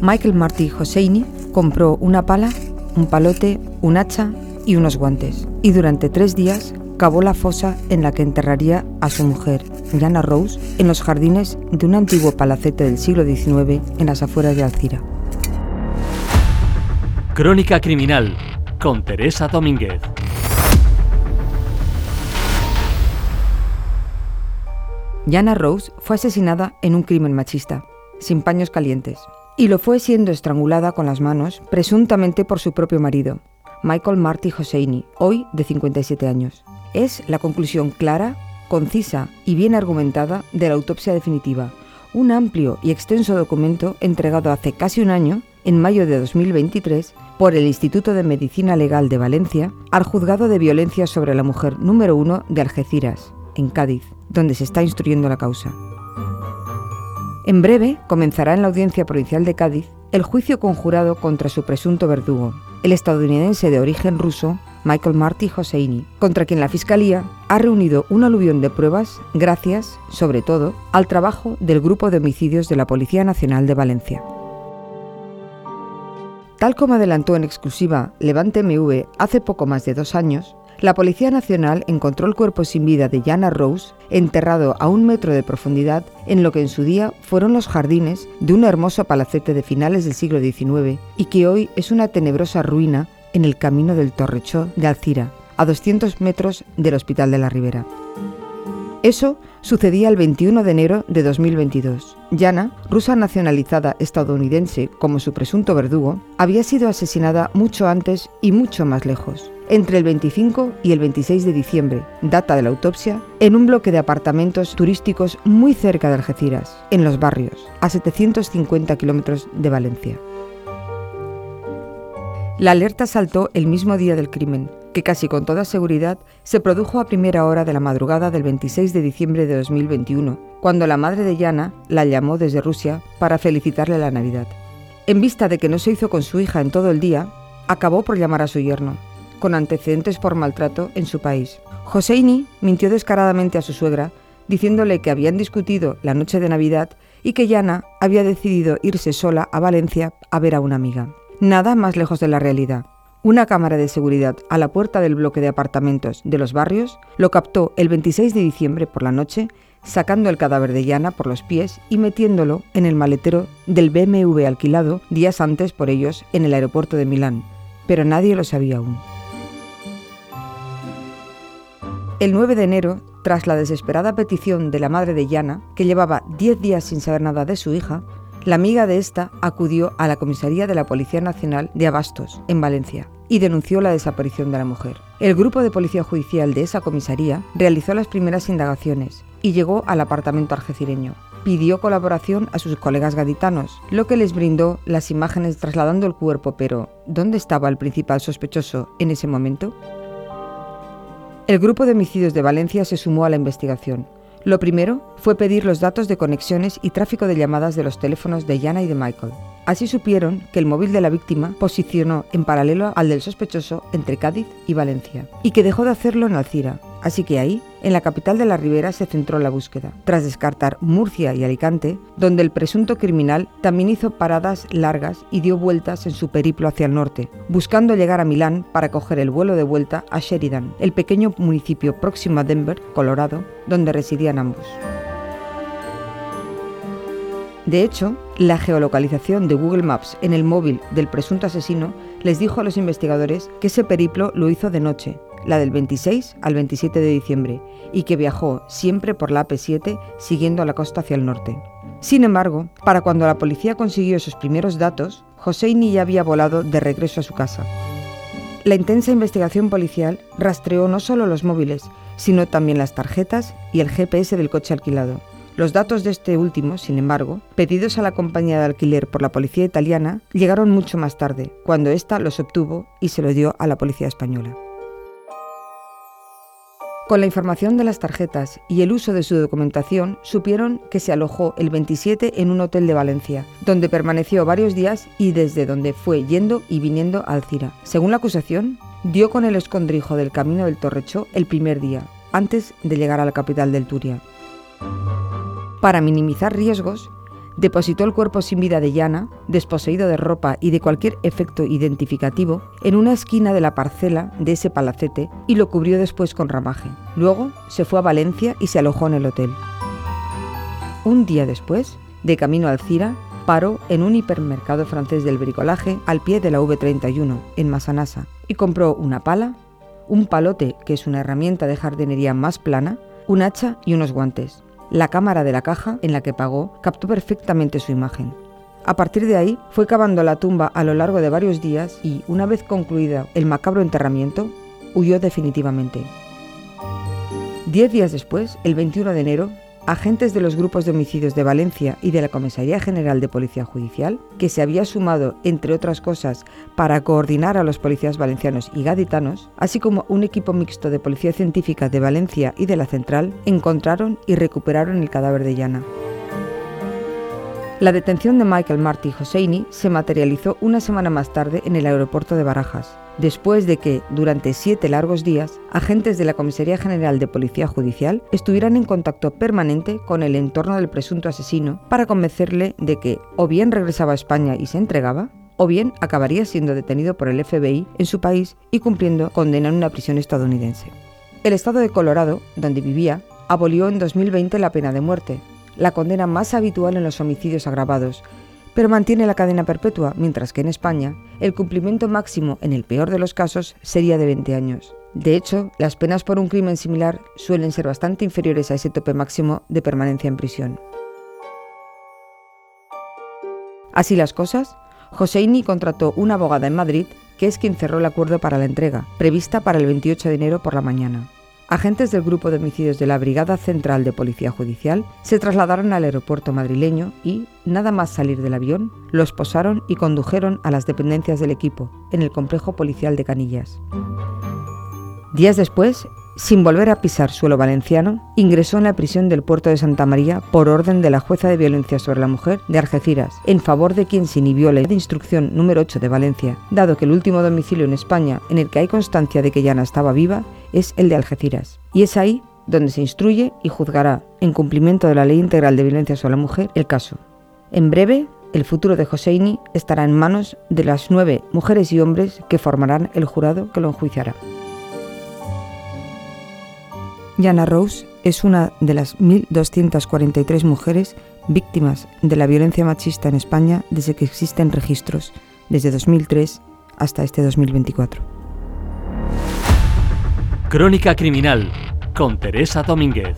Michael Marty Hosseini compró una pala, un palote, un hacha y unos guantes, y durante tres días cavó la fosa en la que enterraría a su mujer, Jana Rose, en los jardines de un antiguo palacete del siglo XIX en las afueras de Alcira. Crónica Criminal con Teresa Domínguez. Jana Rose fue asesinada en un crimen machista, sin paños calientes, y lo fue siendo estrangulada con las manos, presuntamente por su propio marido, Michael Marty Hosseini, hoy de 57 años. Es la conclusión clara, concisa y bien argumentada de la autopsia definitiva, un amplio y extenso documento entregado hace casi un año, en mayo de 2023, por el Instituto de Medicina Legal de Valencia al Juzgado de Violencia sobre la Mujer número 1 de Algeciras, en Cádiz, donde se está instruyendo la causa. En breve comenzará en la Audiencia Provincial de Cádiz el juicio conjurado contra su presunto verdugo, el estadounidense de origen ruso Michael Marty Hosseini, contra quien la Fiscalía ha reunido un aluvión de pruebas gracias, sobre todo, al trabajo del Grupo de Homicidios de la Policía Nacional de Valencia. Tal como adelantó en exclusiva Levante MV hace poco más de dos años, la Policía Nacional encontró el cuerpo sin vida de Jana Rose enterrado a un metro de profundidad en lo que en su día fueron los jardines de un hermoso palacete de finales del siglo XIX y que hoy es una tenebrosa ruina en el camino del Torrechó de Alcira, a 200 metros del Hospital de la Ribera. Eso sucedía el 21 de enero de 2022. Yana, rusa nacionalizada estadounidense como su presunto verdugo, había sido asesinada mucho antes y mucho más lejos, entre el 25 y el 26 de diciembre, data de la autopsia, en un bloque de apartamentos turísticos muy cerca de Algeciras, en los barrios, a 750 kilómetros de Valencia. La alerta saltó el mismo día del crimen, que casi con toda seguridad se produjo a primera hora de la madrugada del 26 de diciembre de 2021, cuando la madre de Yana la llamó desde Rusia para felicitarle la Navidad. En vista de que no se hizo con su hija en todo el día, acabó por llamar a su yerno, con antecedentes por maltrato en su país. Joseini mintió descaradamente a su suegra, diciéndole que habían discutido la noche de Navidad y que Yana había decidido irse sola a Valencia a ver a una amiga. Nada más lejos de la realidad. Una cámara de seguridad a la puerta del bloque de apartamentos de los barrios lo captó el 26 de diciembre por la noche, sacando el cadáver de Yana por los pies y metiéndolo en el maletero del BMW alquilado días antes por ellos en el aeropuerto de Milán. Pero nadie lo sabía aún. El 9 de enero, tras la desesperada petición de la madre de Yana, que llevaba 10 días sin saber nada de su hija, la amiga de esta acudió a la comisaría de la Policía Nacional de Abastos, en Valencia, y denunció la desaparición de la mujer. El grupo de policía judicial de esa comisaría realizó las primeras indagaciones y llegó al apartamento algecireño. Pidió colaboración a sus colegas gaditanos, lo que les brindó las imágenes trasladando el cuerpo, pero ¿dónde estaba el principal sospechoso en ese momento? El grupo de homicidios de Valencia se sumó a la investigación. Lo primero fue pedir los datos de conexiones y tráfico de llamadas de los teléfonos de Yana y de Michael. Así supieron que el móvil de la víctima posicionó en paralelo al del sospechoso entre Cádiz y Valencia, y que dejó de hacerlo en Alcira. Así que ahí, en la capital de la Ribera, se centró la búsqueda, tras descartar Murcia y Alicante, donde el presunto criminal también hizo paradas largas y dio vueltas en su periplo hacia el norte, buscando llegar a Milán para coger el vuelo de vuelta a Sheridan, el pequeño municipio próximo a Denver, Colorado, donde residían ambos. De hecho, la geolocalización de Google Maps en el móvil del presunto asesino les dijo a los investigadores que ese periplo lo hizo de noche, la del 26 al 27 de diciembre, y que viajó siempre por la AP7 siguiendo la costa hacia el norte. Sin embargo, para cuando la policía consiguió esos primeros datos, Hosseini ya había volado de regreso a su casa. La intensa investigación policial rastreó no solo los móviles, sino también las tarjetas y el GPS del coche alquilado. Los datos de este último, sin embargo, pedidos a la compañía de alquiler por la policía italiana, llegaron mucho más tarde, cuando ésta los obtuvo y se lo dio a la policía española. Con la información de las tarjetas y el uso de su documentación, supieron que se alojó el 27 en un hotel de Valencia, donde permaneció varios días y desde donde fue yendo y viniendo a Alcira. Según la acusación, dio con el escondrijo del camino del Torrechó el primer día, antes de llegar a la capital del Turia. Para minimizar riesgos, depositó el cuerpo sin vida de Yana, desposeído de ropa y de cualquier efecto identificativo, en una esquina de la parcela de ese palacete y lo cubrió después con ramaje. Luego se fue a Valencia y se alojó en el hotel. Un día después, de camino al Cira, paró en un hipermercado francés del bricolaje al pie de la V31, en Masanasa, y compró una pala, un palote, que es una herramienta de jardinería más plana, un hacha y unos guantes. La cámara de la caja en la que pagó captó perfectamente su imagen. A partir de ahí fue cavando la tumba a lo largo de varios días y, una vez concluida el macabro enterramiento, huyó definitivamente. Diez días después, el 21 de enero, agentes de los grupos de homicidios de Valencia y de la Comisaría General de Policía Judicial, que se había sumado, entre otras cosas, para coordinar a los policías valencianos y gaditanos, así como un equipo mixto de Policía Científica de Valencia y de la Central, encontraron y recuperaron el cadáver de Llana. La detención de Michael Marty Hosseini se materializó una semana más tarde en el aeropuerto de Barajas, después de que, durante siete largos días, agentes de la Comisaría General de Policía Judicial estuvieran en contacto permanente con el entorno del presunto asesino para convencerle de que o bien regresaba a España y se entregaba, o bien acabaría siendo detenido por el FBI en su país y cumpliendo condena en una prisión estadounidense. El estado de Colorado, donde vivía, abolió en 2020 la pena de muerte, la condena más habitual en los homicidios agravados, pero mantiene la cadena perpetua, mientras que en España el cumplimiento máximo en el peor de los casos sería de 20 años. De hecho, las penas por un crimen similar suelen ser bastante inferiores a ese tope máximo de permanencia en prisión. Así las cosas, Joseini contrató una abogada en Madrid, que es quien cerró el acuerdo para la entrega, prevista para el 28 de enero por la mañana. Agentes del Grupo de Homicidios de la Brigada Central de Policía Judicial se trasladaron al aeropuerto madrileño y, nada más salir del avión, los posaron y condujeron a las dependencias del equipo, en el complejo policial de Canillas. Días después, sin volver a pisar suelo valenciano, ingresó en la prisión del puerto de Santa María por orden de la jueza de violencia sobre la mujer de Algeciras, en favor de quien se inhibió la de instrucción número 8 de Valencia, dado que el último domicilio en España en el que hay constancia de que Yana estaba viva es el de Algeciras. Y es ahí donde se instruye y juzgará, en cumplimiento de la Ley Integral de Violencia sobre la Mujer, el caso. En breve, el futuro de Joseini estará en manos de las nueve mujeres y hombres que formarán el jurado que lo enjuiciará. Jana Rose es una de las 1.243 mujeres víctimas de la violencia machista en España desde que existen registros, desde 2003 hasta este 2024. Crónica Criminal con Teresa Domínguez.